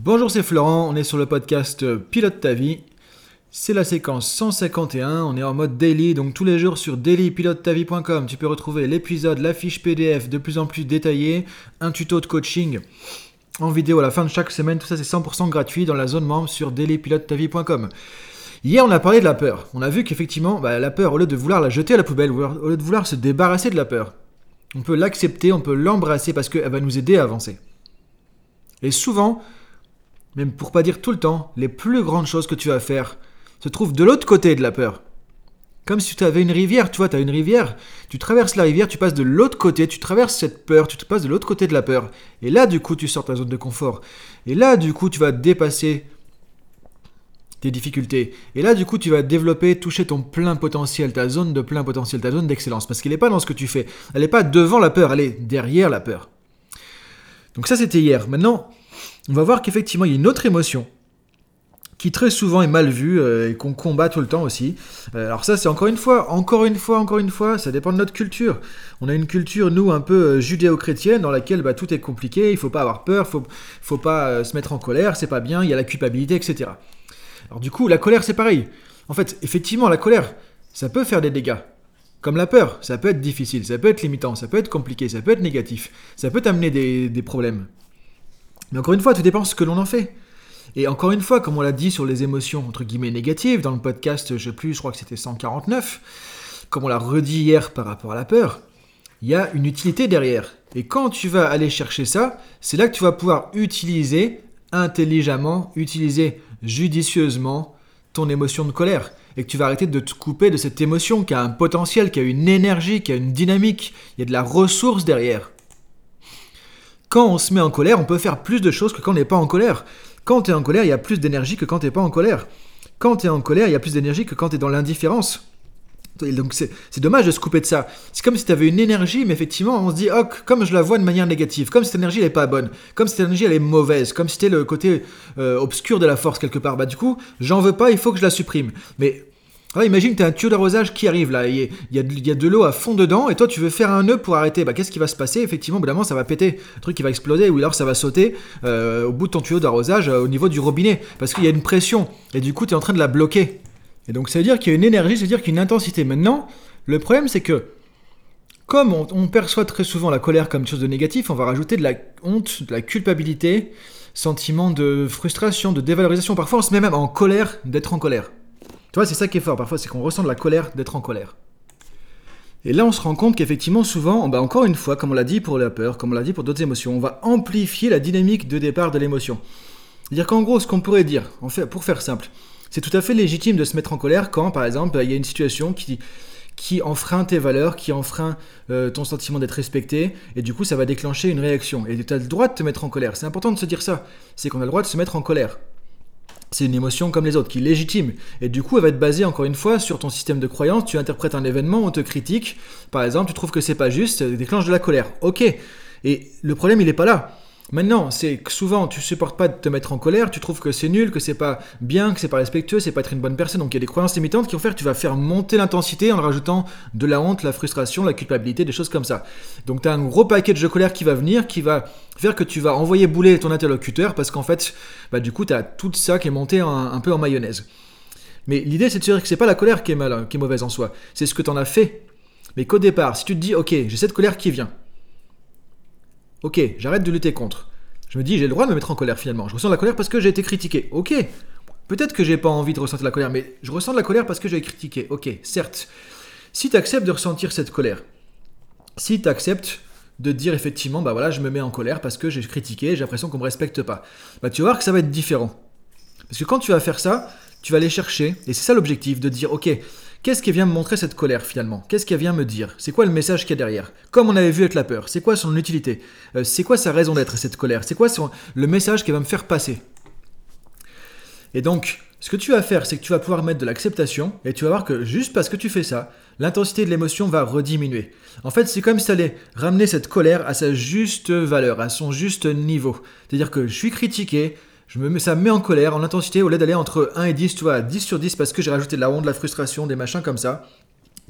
Bonjour, c'est Florent, on est sur le podcast Pilote ta vie. C'est la séquence 151, on est en mode daily, donc tous les jours sur dailypilotetavie.com, tu peux retrouver l'épisode, la fiche PDF de plus en plus détaillée, un tuto de coaching en vidéo à la fin de chaque semaine, tout ça c'est 100% gratuit dans la zone membre sur dailypilotetavie.com. Hier, on a parlé de la peur. On a vu qu'effectivement, bah, la peur, au lieu de vouloir la jeter à la poubelle, au lieu de vouloir se débarrasser de la peur, on peut l'accepter, on peut l'embrasser parce qu'elle va nous aider à avancer. Et souvent, même pour pas dire tout le temps, les plus grandes choses que tu vas faire se trouvent de l'autre côté de la peur. Comme si tu avais une rivière, tu vois, tu as une rivière, tu traverses la rivière, tu passes de l'autre côté, tu traverses cette peur, tu te passes de l'autre côté de la peur. Et là, du coup, tu sors ta zone de confort. Et là, du coup, tu vas dépasser tes difficultés. Et là, du coup, tu vas développer, toucher ton plein potentiel, ta zone de plein potentiel, ta zone d'excellence. Parce qu'elle n'est pas dans ce que tu fais. Elle n'est pas devant la peur, elle est derrière la peur. Donc ça, c'était hier. Maintenant, on va voir qu'effectivement, il y a une autre émotion qui très souvent est mal vue euh, et qu'on combat tout le temps aussi. Euh, alors ça, c'est encore une fois, encore une fois, encore une fois, ça dépend de notre culture. On a une culture, nous, un peu euh, judéo-chrétienne, dans laquelle bah, tout est compliqué, il faut pas avoir peur, faut, faut pas se mettre en colère, c'est pas bien, il y a la culpabilité, etc. Alors du coup, la colère, c'est pareil. En fait, effectivement, la colère, ça peut faire des dégâts. Comme la peur, ça peut être difficile, ça peut être limitant, ça peut être compliqué, ça peut être négatif, ça peut t'amener des, des problèmes. Mais encore une fois, tout dépend ce que l'on en fait. Et encore une fois, comme on l'a dit sur les émotions entre guillemets négatives dans le podcast, je plus, je crois que c'était 149, comme on l'a redit hier par rapport à la peur, il y a une utilité derrière. Et quand tu vas aller chercher ça, c'est là que tu vas pouvoir utiliser intelligemment, utiliser judicieusement ton émotion de colère. Et que tu vas arrêter de te couper de cette émotion qui a un potentiel, qui a une énergie, qui a une dynamique. Il y a de la ressource derrière. Quand on se met en colère, on peut faire plus de choses que quand on n'est pas en colère. Quand tu es en colère, il y a plus d'énergie que quand tu n'es pas en colère. Quand tu es en colère, il y a plus d'énergie que quand tu es dans l'indifférence. Donc c'est dommage de se couper de ça. C'est comme si tu avais une énergie, mais effectivement, on se dit, oh, comme je la vois de manière négative, comme cette énergie n'est pas bonne, comme cette énergie elle est mauvaise, comme c'était le côté euh, obscur de la force quelque part. Bah du coup, j'en veux pas, il faut que je la supprime. Mais ah, imagine, tu as un tuyau d'arrosage qui arrive là, il y, a, de l'eau à fond dedans, et toi tu veux faire un nœud pour arrêter. Bah, Qu'est-ce qui va se passer? Effectivement, évidemment, ça va péter, le truc qui va exploser, ou alors ça va sauter euh, au bout de ton tuyau d'arrosage euh, au niveau du robinet, parce qu'il y a une pression, et du coup tu es en train de la bloquer. Et donc ça veut dire qu'il y a une énergie, ça veut dire qu'il y a une intensité. Maintenant, le problème c'est que, comme on, on, perçoit très souvent la colère comme quelque chose de négatif, on va rajouter de la honte, de la culpabilité, sentiment de frustration, de dévalorisation. Parfois on se met même en colère d'être en colère. C'est ça qui est fort. Parfois, c'est qu'on ressent de la colère d'être en colère. Et là, on se rend compte qu'effectivement, souvent, bah encore une fois, comme on l'a dit pour la peur, comme on l'a dit pour d'autres émotions, on va amplifier la dynamique de départ de l'émotion. C'est-à-dire qu'en gros, ce qu'on pourrait dire, en fait, pour faire simple, c'est tout à fait légitime de se mettre en colère quand, par exemple, il y a une situation qui, qui enfreint tes valeurs, qui enfreint euh, ton sentiment d'être respecté, et du coup, ça va déclencher une réaction. Et tu as le droit de te mettre en colère. C'est important de se dire ça. C'est qu'on a le droit de se mettre en colère c'est une émotion comme les autres, qui est légitime. Et du coup, elle va être basée encore une fois sur ton système de croyance. Tu interprètes un événement, on te critique. Par exemple, tu trouves que c'est pas juste, déclenche de la colère. Ok. Et le problème, il n'est pas là. Maintenant, c'est que souvent tu supportes pas de te mettre en colère, tu trouves que c'est nul, que c'est pas bien, que c'est pas respectueux, c'est pas être une bonne personne. Donc il y a des croyances limitantes qui vont faire que tu vas faire monter l'intensité en rajoutant de la honte, la frustration, la culpabilité, des choses comme ça. Donc tu as un gros paquet de colère qui va venir, qui va faire que tu vas envoyer bouler ton interlocuteur parce qu'en fait, bah, du coup, tu as tout ça qui est monté un, peu en mayonnaise. Mais l'idée, c'est de se dire que c'est pas la colère qui est, qui est mauvaise en soi, c'est ce que tu en as fait. Mais qu'au départ, si tu te dis, ok, j'ai cette colère qui vient, Ok, j'arrête de lutter contre. Je me dis, j'ai le droit de me mettre en colère finalement. Je ressens la colère parce que j'ai été critiqué. Ok, peut-être que j'ai pas envie de ressentir la colère, mais je ressens la colère parce que j'ai été critiqué. Ok, certes. Si tu acceptes de ressentir cette colère, si tu acceptes de dire effectivement, bah voilà, je me mets en colère parce que j'ai critiqué, j'ai l'impression qu'on me respecte pas, bah tu vas voir que ça va être différent. Parce que quand tu vas faire ça, tu vas aller chercher, et c'est ça l'objectif, de dire, ok, Qu'est-ce qui vient me montrer cette colère finalement? Qu'est-ce qui vient me dire? C'est quoi le message qu'il y a derrière? Comme on avait vu avec la peur, c'est quoi son utilité? Euh, C'est quoi sa raison d'être cette colère? C'est quoi le message qui va me faire passer? Et donc, ce que tu vas faire, c'est que tu vas pouvoir mettre de l'acceptation et tu vas voir que juste parce que tu fais ça, l'intensité de l'émotion va rediminuer. En fait, c'est comme si tu allais ramener cette colère à sa juste valeur, à son juste niveau. C'est-à-dire que je suis critiqué, je me ça me met en colère, en intensité, au lieu d'aller entre 1 et 10, tu vois, 10 sur 10 parce que j'ai rajouté de la honte, de la frustration, des machins comme ça.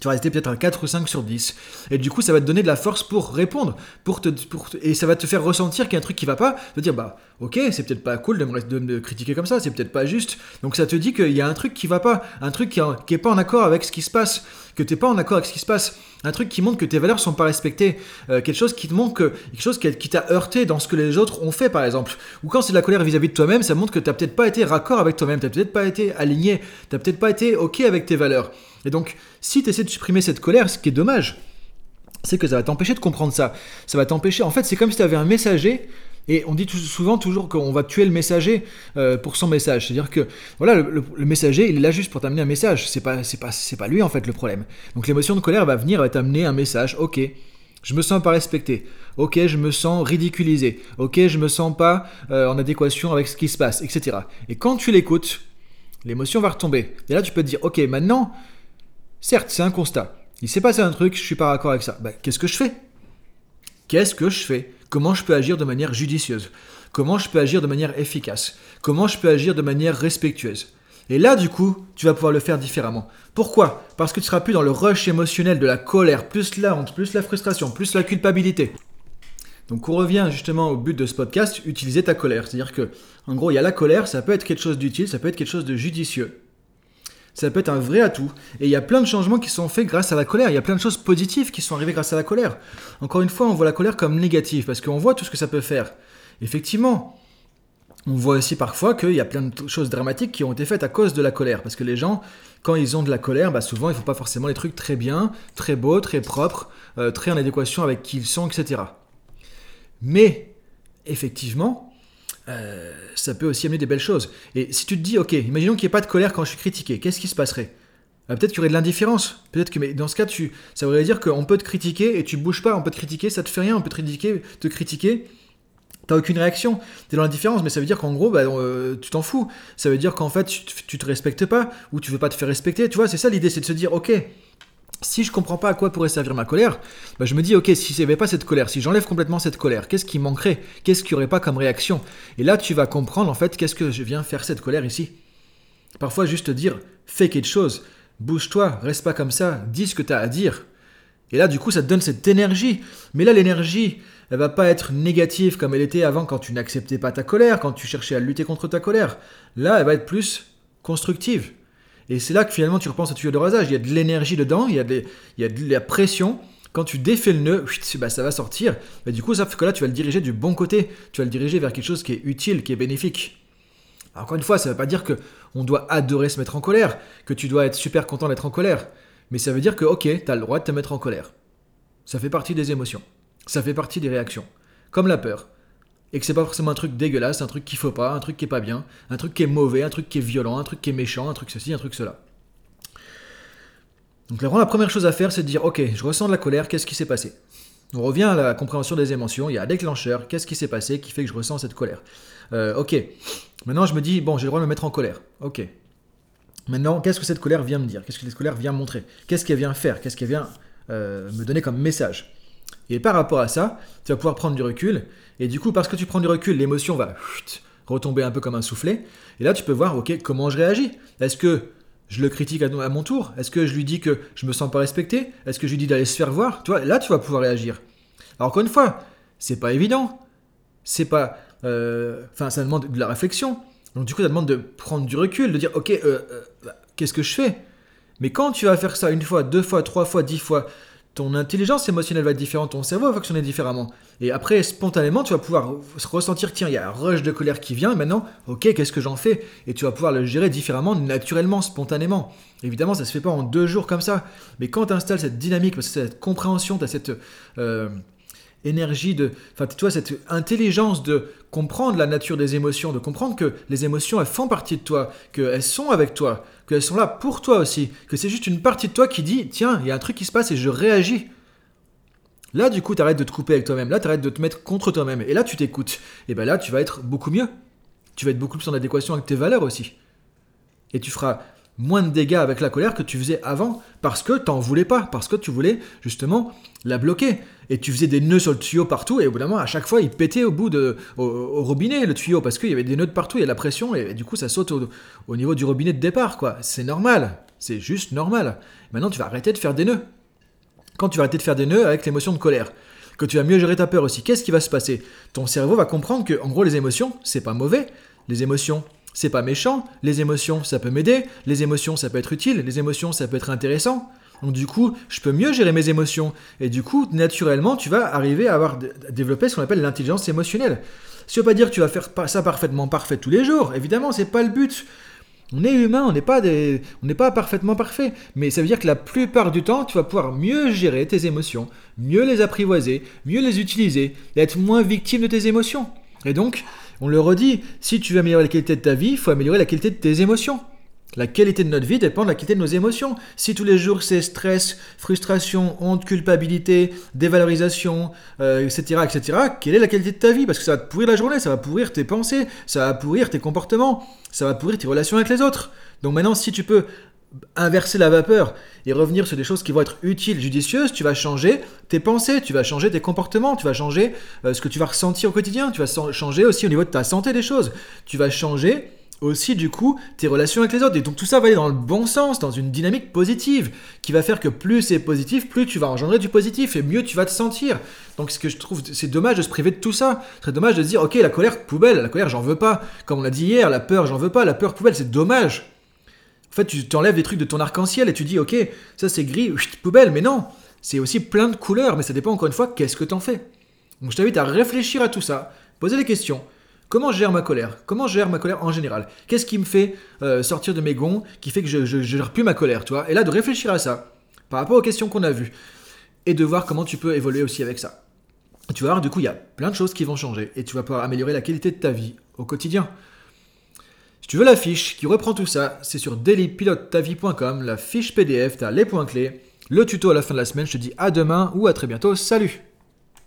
Tu vas rester peut-être un 4 ou 5 sur 10. Et du coup, ça va te donner de la force pour répondre. Pour te, pour et ça va te faire ressentir qu'il y a un truc qui va pas. Te dire, bah, ok, c'est peut-être pas cool de me, de critiquer comme ça, c'est peut-être pas juste. Donc ça te dit qu'il y a un truc qui va pas. Un truc qui, qui est pas en accord avec ce qui se passe. Que t'es pas en accord avec ce qui se passe. Un truc qui montre que tes valeurs sont pas respectées. Euh, quelque chose qui te montre que. Quelque chose qui, t'a heurté dans ce que les autres ont fait, par exemple. Ou quand c'est de la colère vis-à-vis de toi-même, ça montre que t'as peut-être pas été raccord avec toi-même. T'as peut-être pas été aligné. T'as peut-être pas été ok avec tes valeurs. Et donc, si tu essaies de supprimer cette colère, ce qui est dommage, c'est que ça va t'empêcher de comprendre ça. Ça va t'empêcher. En fait, c'est comme si tu avais un messager. Et on dit souvent toujours qu'on va tuer le messager euh, pour son message. C'est-à-dire que voilà, le, messager, il est là juste pour t'amener un message. C'est pas, c'est pas, c'est pas lui en fait le problème. Donc l'émotion de colère va venir, va t'amener un message. Ok, je me sens pas respecté. Ok, je me sens ridiculisé. Ok, je me sens pas euh, en adéquation avec ce qui se passe, etc. Et quand tu l'écoutes, l'émotion va retomber. Et là, tu peux te dire, ok, maintenant, Certes, c'est un constat. Il s'est passé un truc, je suis pas d'accord avec ça. Ben, qu'est-ce que je fais? Qu'est-ce que je fais? Comment je peux agir de manière judicieuse? Comment je peux agir de manière efficace? Comment je peux agir de manière respectueuse? Et là, du coup, tu vas pouvoir le faire différemment. Pourquoi? Parce que tu seras plus dans le rush émotionnel de la colère, plus la honte, plus la frustration, plus la culpabilité. Donc on revient justement au but de ce podcast, utiliser ta colère. C'est-à-dire que, en gros, il y a la colère, ça peut être quelque chose d'utile, ça peut être quelque chose de judicieux ça peut être un vrai atout. Et il y a plein de changements qui sont faits grâce à la colère. Il y a plein de choses positives qui sont arrivées grâce à la colère. Encore une fois, on voit la colère comme négative parce qu'on voit tout ce que ça peut faire. Effectivement, on voit aussi parfois qu'il y a plein de choses dramatiques qui ont été faites à cause de la colère. Parce que les gens, quand ils ont de la colère, bah souvent ils ne font pas forcément les trucs très bien, très beaux, très propres, euh, très en adéquation avec qui ils sont, etc. Mais, effectivement, euh, ça peut aussi amener des belles choses. Et si tu te dis, ok, imaginons qu'il n'y ait pas de colère quand je suis critiqué, qu'est-ce qui se passerait? Bah, Peut-être qu'il y aurait de l'indifférence. Peut-être que, mais dans ce cas, tu, ça voudrait dire qu'on peut te critiquer et tu bouges pas. On peut te critiquer, ça te fait rien. On peut te critiquer, te critiquer. T'as aucune réaction, t'es dans l'indifférence, mais ça veut dire qu'en gros, bah, euh, tu t'en fous. Ça veut dire qu'en fait, tu, tu, te respectes pas, ou tu veux pas te faire respecter. Tu vois, c'est ça l'idée, c'est de se dire, ok, si je comprends pas à quoi pourrait servir ma colère, bah je me dis, ok, si n'y avait pas cette colère, si j'enlève complètement cette colère, qu'est-ce qui manquerait? Qu'est-ce qu'il n'y aurait pas comme réaction? Et là, tu vas comprendre, en fait, qu'est-ce que je viens faire cette colère ici. Parfois, juste dire, fais quelque chose, bouge-toi, reste pas comme ça, dis ce que tu as à dire. Et là, du coup, ça te donne cette énergie. Mais là, l'énergie, elle va pas être négative comme elle était avant quand tu n'acceptais pas ta colère, quand tu cherchais à lutter contre ta colère. Là, elle va être plus constructive. Et c'est là que finalement tu repenses à tuyau de rasage. Il y a de l'énergie dedans, il y, a de, il y a la pression. Quand tu défais le nœud, bah, ça va sortir. Mais du coup, ça fait que là, tu vas le diriger du bon côté. Tu vas le diriger vers quelque chose qui est utile, qui est bénéfique. encore une fois, ça ne veut pas dire que on doit adorer se mettre en colère, que tu dois être super content d'être en colère. Mais ça veut dire que, ok, tu as le droit de te mettre en colère. Ça fait partie des émotions. Ça fait partie des réactions. Comme la peur et que c'est pas forcément un truc dégueulasse, un truc qu'il faut pas, un truc qui est pas bien, un truc qui est mauvais, un truc qui est violent, un truc qui est méchant, un truc ceci, un truc cela. Donc là, la première chose à faire, c'est de dire, ok, je ressens de la colère, qu'est-ce qui s'est passé? On revient à la compréhension des émotions, il y a un déclencheur, qu'est-ce qui s'est passé qui fait que je ressens cette colère? Euh, Ok, maintenant je me dis, bon, j'ai le droit de me mettre en colère, ok. Maintenant, qu'est-ce que cette colère vient me dire? Qu'est-ce que cette colère vient montrer? Qu'est-ce qu'elle vient faire? Qu'est-ce qu'elle vient euh, me donner comme message? Et par rapport à ça, tu vas pouvoir prendre du recul et du coup, parce que tu prends du recul, l'émotion va retomber un peu comme un soufflet. Et là, tu peux voir, ok, comment je réagis Est-ce que je le critique à, mon tour? Est-ce que je lui dis que je me sens pas respecté? Est-ce que je lui dis d'aller se faire voir? Là, tu vas pouvoir réagir. Alors, encore une fois, c'est pas évident. C'est pas. Euh, enfin, ça demande de la réflexion. Donc, du coup, ça demande de prendre du recul, de dire, ok, euh, euh, bah, qu'est-ce que je fais? Mais quand tu vas faire ça une fois, deux fois, trois fois, dix fois, ton intelligence émotionnelle va être différente, ton cerveau va fonctionner différemment. Et après, spontanément, tu vas pouvoir ressentir, tiens, il y a un rush de colère qui vient, maintenant, ok, qu'est-ce que j'en fais? Et tu vas pouvoir le gérer différemment, naturellement, spontanément. Évidemment, ça se fait pas en deux jours comme ça, mais quand tu installes cette dynamique, cette compréhension, tu as cette... Euh, énergie de, enfin, tu vois, cette intelligence de comprendre la nature des émotions, de comprendre que les émotions, elles font partie de toi, qu'elles sont avec toi, qu'elles sont là pour toi aussi, que c'est juste une partie de toi qui dit, tiens, il y a un truc qui se passe et je réagis. Là, du coup, tu arrêtes de te couper avec toi-même, là, tu arrêtes de te mettre contre toi-même, et là, tu t'écoutes. Et bien là, tu vas être beaucoup mieux. Tu vas être beaucoup plus en adéquation avec tes valeurs aussi. Et tu feras moins de dégâts avec la colère que tu faisais avant parce que t'en voulais pas, parce que tu voulais justement la bloquer. Et tu faisais des nœuds sur le tuyau partout, et au bout d'un moment, à chaque fois, il pétait au bout de, au, robinet, le tuyau, parce qu'il y avait des nœuds partout, il y a de la pression, et, du coup, ça saute au, niveau du robinet de départ, quoi. C'est normal, c'est juste normal. Maintenant, tu vas arrêter de faire des nœuds. Quand tu vas arrêter de faire des nœuds avec l'émotion de colère, que tu vas mieux gérer ta peur aussi, qu'est-ce qui va se passer? Ton cerveau va comprendre que, en gros, les émotions, c'est pas mauvais. Les émotions, c'est pas méchant. Les émotions, ça peut m'aider. Les émotions, ça peut être utile. Les émotions, ça peut être intéressant. Donc du coup, je peux mieux gérer mes émotions. Et du coup, naturellement, tu vas arriver à avoir développé ce qu'on appelle l'intelligence émotionnelle. Ça veut pas dire que tu vas faire ça parfaitement parfait tous les jours. Évidemment, c'est pas le but. On est humain, on n'est pas, des... on n'est pas parfaitement parfait. Mais ça veut dire que la plupart du temps, tu vas pouvoir mieux gérer tes émotions, mieux les apprivoiser, mieux les utiliser, et être moins victime de tes émotions. Et donc, on le redit, si tu veux améliorer la qualité de ta vie, il faut améliorer la qualité de tes émotions. La qualité de notre vie dépend de la qualité de nos émotions. Si tous les jours c'est stress, frustration, honte, culpabilité, dévalorisation, etc., euh, etc., quelle est la qualité de ta vie? Parce que ça va te pourrir la journée, ça va pourrir tes pensées, ça va pourrir tes comportements, ça va pourrir tes relations avec les autres. Donc maintenant, si tu peux inverser la vapeur et revenir sur des choses qui vont être utiles, judicieuses, tu vas changer tes pensées, tu vas changer tes comportements, tu vas changer euh, ce que tu vas ressentir au quotidien, tu vas changer aussi au niveau de ta santé des choses, tu vas changer aussi du coup tes relations avec les autres. Et donc tout ça va aller dans le bon sens, dans une dynamique positive, qui va faire que plus c'est positif, plus tu vas engendrer du positif et mieux tu vas te sentir. Donc ce que je trouve, c'est dommage de se priver de tout ça. C'est dommage de se dire, ok, la colère, poubelle, la colère, j'en veux pas. Comme on l'a dit hier, la peur, j'en veux pas, la peur, poubelle, c'est dommage. Fait, tu t'enlèves des trucs de ton arc-en-ciel et tu dis, ok, ça c'est gris, poubelle, mais non, c'est aussi plein de couleurs, mais ça dépend encore une fois, qu'est-ce que t'en fais. Donc je t'invite à réfléchir à tout ça, poser des questions. Comment je gère ma colère? Comment je gère ma colère en général? Qu'est-ce qui me fait euh, sortir de mes gonds, qui fait que je ne gère plus ma colère, tu Et là, de réfléchir à ça, par rapport aux questions qu'on a vues, et de voir comment tu peux évoluer aussi avec ça. tu vas voir, du coup, il y a plein de choses qui vont changer, et tu vas pouvoir améliorer la qualité de ta vie au quotidien. Tu veux la fiche qui reprend tout ça, c'est sur dailypilotetavie.com, la fiche PDF, tu as les points clés, le tuto à la fin de la semaine. Je te dis à demain ou à très bientôt. Salut